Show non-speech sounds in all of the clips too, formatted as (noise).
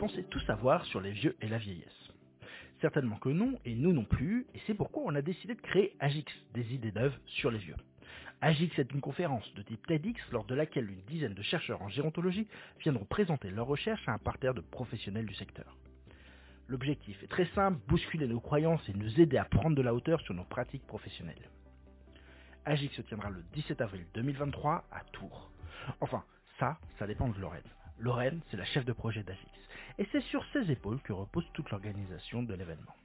pensez tout savoir sur les vieux et la vieillesse. Certainement que non, et nous non plus, et c'est pourquoi on a décidé de créer Agix, des idées neuves sur les vieux. Agix est une conférence de type TEDx lors de laquelle une dizaine de chercheurs en gérontologie viendront présenter leurs recherches à un parterre de professionnels du secteur. L'objectif est très simple, bousculer nos croyances et nous aider à prendre de la hauteur sur nos pratiques professionnelles. Agix se tiendra le 17 avril 2023 à Tours. Enfin, ça, ça dépend de Lorraine. Lorraine, c'est la chef de projet d'Agix. Et c'est sur ses épaules que repose toute l'organisation de l'événement.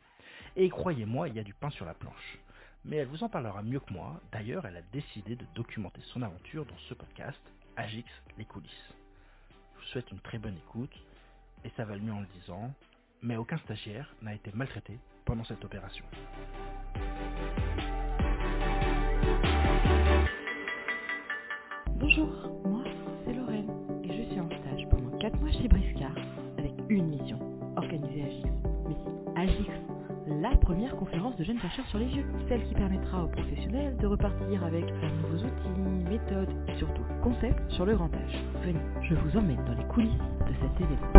Et croyez-moi, il y a du pain sur la planche. Mais elle vous en parlera mieux que moi. D'ailleurs, elle a décidé de documenter son aventure dans ce podcast, Agix, les coulisses. Je vous souhaite une très bonne écoute, et ça va le mieux en le disant, mais aucun stagiaire n'a été maltraité pendant cette opération. Bonjour, la première conférence de jeunes chercheurs sur les yeux, celle qui permettra aux professionnels de repartir avec leurs nouveaux outils, méthodes et surtout concepts sur le grand âge. Venez, je vous emmène dans les coulisses de cet événement.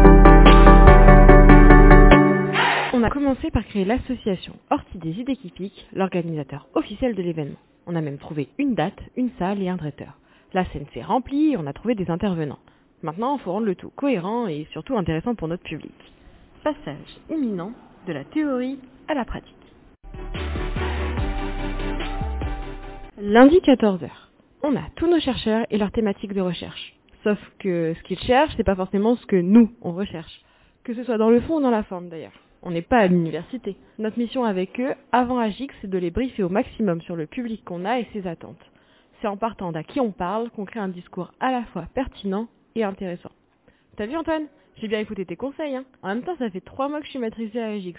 On a commencé par créer l'association Orchidées Idées qui piquent, l'organisateur officiel de l'événement. On a même trouvé une date, une salle et un traiteur. La scène s'est remplie et on a trouvé des intervenants. Maintenant, il faut rendre le tout cohérent et surtout intéressant pour notre public. Passage imminent de la théorie à la pratique. Lundi 14h. On a tous nos chercheurs et leurs thématiques de recherche. Sauf que ce qu'ils cherchent, c'est pas forcément ce que nous, on recherche. Que ce soit dans le fond ou dans la forme d'ailleurs. On n'est pas à l'université. Notre mission avec eux, avant Agix, c'est de les briefer au maximum sur le public qu'on a et ses attentes. C'est en partant d'à qui on parle qu'on crée un discours à la fois pertinent et intéressant. T'as vu Antoine? J'ai bien écouté tes conseils. Hein. En même temps, ça fait trois mois que je suis maîtrisée à Agix.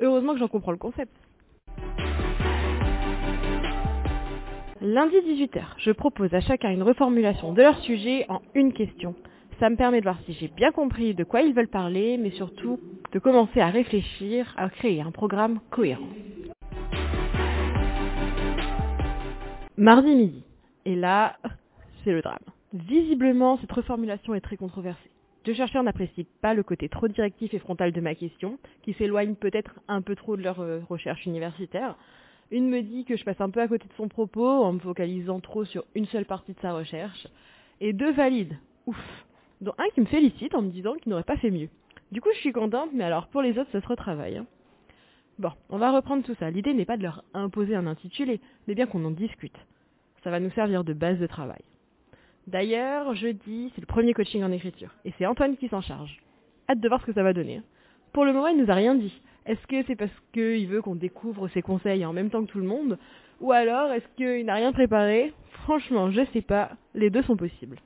Heureusement que j'en comprends le concept. Lundi 18h, je propose à chacun une reformulation de leur sujet en une question. Ça me permet de voir si j'ai bien compris de quoi ils veulent parler, mais surtout de commencer à réfléchir à créer un programme cohérent. Mardi midi. Et là, c'est le drame. Visiblement, cette reformulation est très controversée. Deux chercheurs n'apprécient pas le côté trop directif et frontal de ma question, qui s'éloigne peut-être un peu trop de leur euh, recherche universitaire. Une me dit que je passe un peu à côté de son propos en me focalisant trop sur une seule partie de sa recherche. Et deux valides. Ouf. Dont un qui me félicite en me disant qu'il n'aurait pas fait mieux. Du coup, je suis contente, mais alors pour les autres, ça se retravaille. Hein. Bon, on va reprendre tout ça. L'idée n'est pas de leur imposer un intitulé, mais bien qu'on en discute. Ça va nous servir de base de travail. D'ailleurs, jeudi, c'est le premier coaching en écriture, et c'est Antoine qui s'en charge. Hâte de voir ce que ça va donner. Pour le moment, il nous a rien dit. Est-ce que c'est parce qu'il veut qu'on découvre ses conseils en même temps que tout le monde? Ou alors est-ce qu'il n'a rien préparé? Franchement, je sais pas. Les deux sont possibles.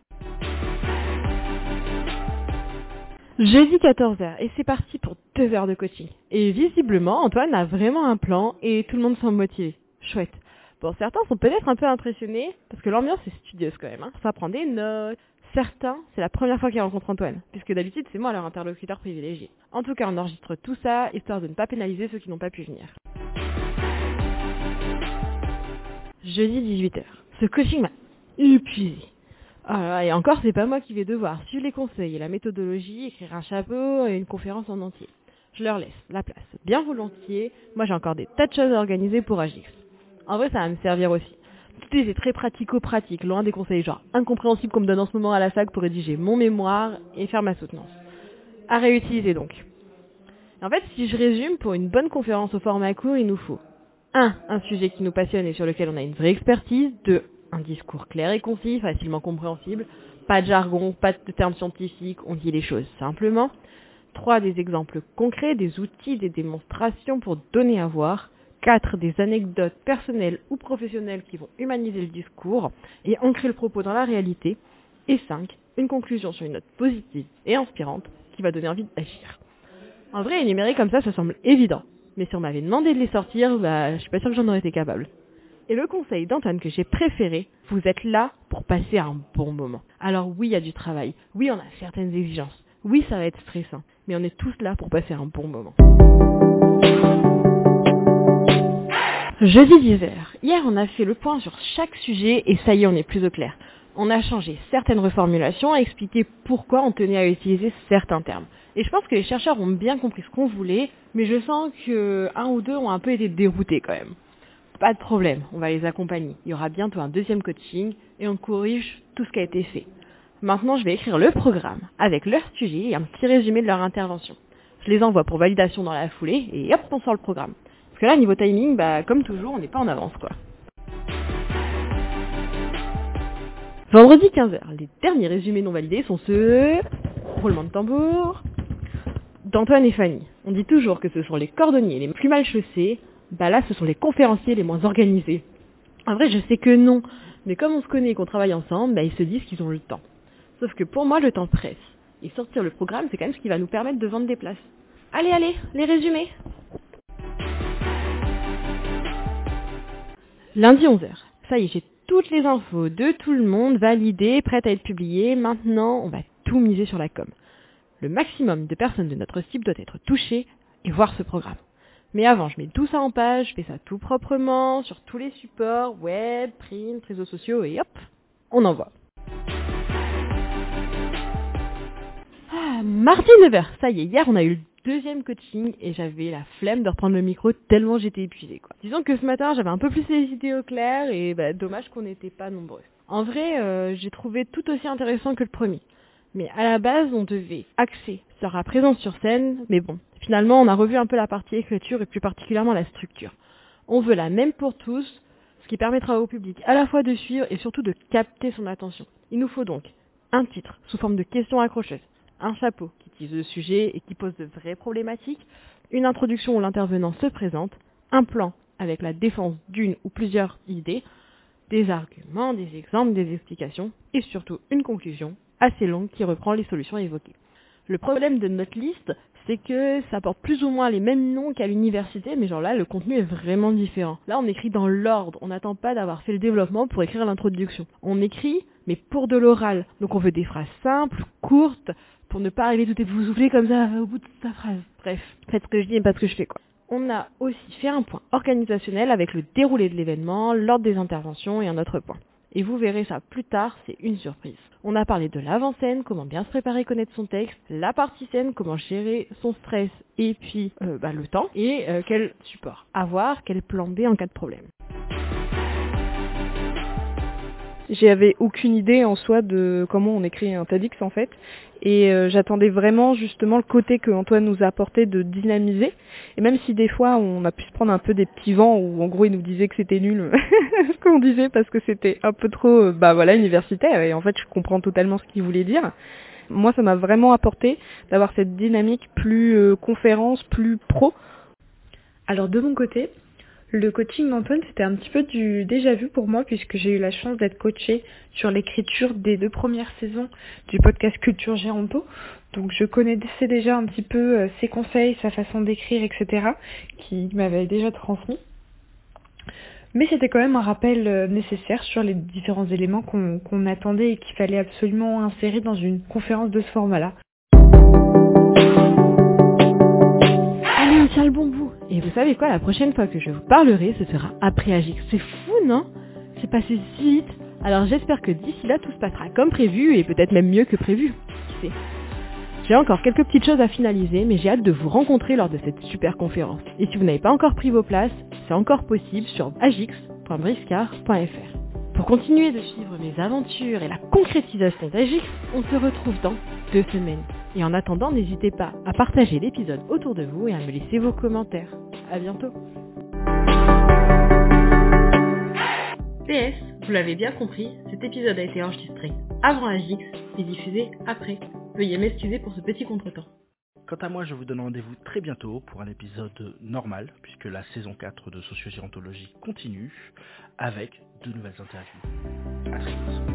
Jeudi 14h, et c'est parti pour deux heures de coaching. Et visiblement, Antoine a vraiment un plan et tout le monde semble motivé. Chouette. Bon, certains sont peut-être un peu impressionnés, parce que l'ambiance est studieuse quand même. Hein. Ça prend des notes. Certains, c'est la première fois qu'ils rencontrent Antoine, puisque d'habitude c'est moi leur interlocuteur privilégié. En tout cas, on enregistre tout ça, histoire de ne pas pénaliser ceux qui n'ont pas pu venir. Jeudi 18h. Ce coaching m'a épuisé. Ah et encore, c'est pas moi qui vais devoir suivre les conseils et la méthodologie, écrire un chapeau et une conférence en entier. Je leur laisse la place bien volontiers. Moi, j'ai encore des tas de choses à organiser pour Agix. En vrai, ça va me servir aussi. Tout est très pratico-pratique, loin des conseils genre incompréhensibles qu'on me donne en ce moment à la fac pour rédiger mon mémoire et faire ma soutenance. À réutiliser donc. En fait, si je résume, pour une bonne conférence au format court, il nous faut 1. Un sujet qui nous passionne et sur lequel on a une vraie expertise. 2. Un discours clair et concis, facilement compréhensible. Pas de jargon, pas de termes scientifiques, on dit les choses simplement. 3. Des exemples concrets, des outils, des démonstrations pour donner à voir. 4. Des anecdotes personnelles ou professionnelles qui vont humaniser le discours et ancrer le propos dans la réalité. Et 5. Une conclusion sur une note positive et inspirante qui va donner envie d'agir. En vrai, énumérer comme ça, ça semble évident. Mais si on m'avait demandé de les sortir, bah, je suis pas sûre que j'en aurais été capable. Et le conseil d'Antoine que j'ai préféré, vous êtes là pour passer un bon moment. Alors oui, il y a du travail. Oui, on a certaines exigences. Oui, ça va être stressant. Mais on est tous là pour passer un bon moment. Jeudi 10h. Hier, on a fait le point sur chaque sujet et ça y est, on est plus au clair. On a changé certaines reformulations, expliqué pourquoi on tenait à utiliser certains termes. Et je pense que les chercheurs ont bien compris ce qu'on voulait, mais je sens que un ou deux ont un peu été déroutés quand même. Pas de problème, on va les accompagner. Il y aura bientôt un deuxième coaching et on corrige tout ce qui a été fait. Maintenant, je vais écrire le programme avec leur sujet et un petit résumé de leur intervention. Je les envoie pour validation dans la foulée et hop, on sort le programme. Parce que là, niveau timing, bah, comme toujours, on n'est pas en avance. Vendredi 15h, les derniers résumés non validés sont ceux... Roulement de tambour... d'Antoine et Fanny. On dit toujours que ce sont les cordonniers les plus mal chaussés, bah là ce sont les conférenciers les moins organisés. En vrai je sais que non, mais comme on se connaît et qu'on travaille ensemble, bah ils se disent qu'ils ont le temps. Sauf que pour moi le temps presse. Et sortir le programme c'est quand même ce qui va nous permettre de vendre des places. Allez allez, les résumés Lundi 11h. Ça y est, j'ai toutes les infos de tout le monde validées, prêtes à être publiées. Maintenant, on va tout miser sur la com. Le maximum de personnes de notre cible doit être touché et voir ce programme. Mais avant, je mets tout ça en page, je fais ça tout proprement, sur tous les supports, web, print, réseaux sociaux, et hop, on envoie. Ah, mardi 9h, ça y est, hier on a eu deuxième coaching et j'avais la flemme de reprendre le micro tellement j'étais épuisée. Quoi. Disons que ce matin j'avais un peu plus les idées au clair et bah, dommage qu'on n'était pas nombreux. En vrai, euh, j'ai trouvé tout aussi intéressant que le premier. Mais à la base, on devait axer sur la présence sur scène, mais bon, finalement, on a revu un peu la partie écriture et plus particulièrement la structure. On veut la même pour tous, ce qui permettra au public à la fois de suivre et surtout de capter son attention. Il nous faut donc un titre sous forme de questions accrocheuses, un chapeau qui tise le sujet et qui pose de vraies problématiques, une introduction où l'intervenant se présente, un plan avec la défense d'une ou plusieurs idées, des arguments, des exemples, des explications et surtout une conclusion assez longue qui reprend les solutions évoquées. Le problème de notre liste, c'est que ça porte plus ou moins les mêmes noms qu'à l'université, mais genre là, le contenu est vraiment différent. Là, on écrit dans l'ordre, on n'attend pas d'avoir fait le développement pour écrire l'introduction. On écrit, mais pour de l'oral. Donc on veut des phrases simples, courtes, pour ne pas arriver tout souffler comme ça au bout de sa phrase. Bref, faites ce que je dis et pas ce que je fais, quoi. On a aussi fait un point organisationnel avec le déroulé de l'événement, l'ordre des interventions et un autre point. Et vous verrez ça plus tard, c'est une surprise. On a parlé de l'avant-scène, comment bien se préparer, connaître son texte, la partie scène, comment gérer son stress et puis euh, bah, le temps, et euh, quel support avoir, quel plan B en cas de problème. J'avais aucune idée en soi de comment on écrit un TEDx en fait. Et euh, j'attendais vraiment justement le côté que Antoine nous a apporté de dynamiser. Et même si des fois on a pu se prendre un peu des petits vents où en gros il nous disait que c'était nul (laughs) ce qu'on disait parce que c'était un peu trop euh, bah voilà universitaire et en fait je comprends totalement ce qu'il voulait dire. Moi ça m'a vraiment apporté d'avoir cette dynamique plus euh, conférence, plus pro. Alors de mon côté, le coaching d'Antoine, c'était un petit peu du déjà vu pour moi puisque j'ai eu la chance d'être coachée sur l'écriture des deux premières saisons du podcast Culture Géronto. Donc je connaissais déjà un petit peu euh, ses conseils, sa façon d'écrire, etc. qui m'avait déjà transmis. Mais c'était quand même un rappel euh, nécessaire sur les différents éléments qu'on attendait et qu'il fallait absolument insérer dans une conférence de ce format-là. Tient le bon bout. Et vous savez quoi, la prochaine fois que je vous parlerai, ce sera après Agix. C'est fou, non? C'est passé si vite. Alors j'espère que d'ici là, tout se passera comme prévu et peut-être même mieux que prévu. Qui sait? J'ai encore quelques petites choses à finaliser, mais j'ai hâte de vous rencontrer lors de cette super conférence. Et si vous n'avez pas encore pris vos places, c'est encore possible sur agix.briscard.fr. Pour continuer de suivre mes aventures et la concrétisation d'Agix, on se retrouve dans deux semaines. Et en attendant, n'hésitez pas à partager l'épisode autour de vous et à me laisser vos commentaires. À bientôt. PS, vous l'avez bien compris, cet épisode a été enregistré avant Agix et diffusé après. Veuillez m'excuser pour ce petit contretemps. Quant à moi, je vous donne rendez-vous très bientôt pour un épisode normal, puisque la saison 4 de Sociogérontologie continue, avec de nouvelles interviews. À très vite.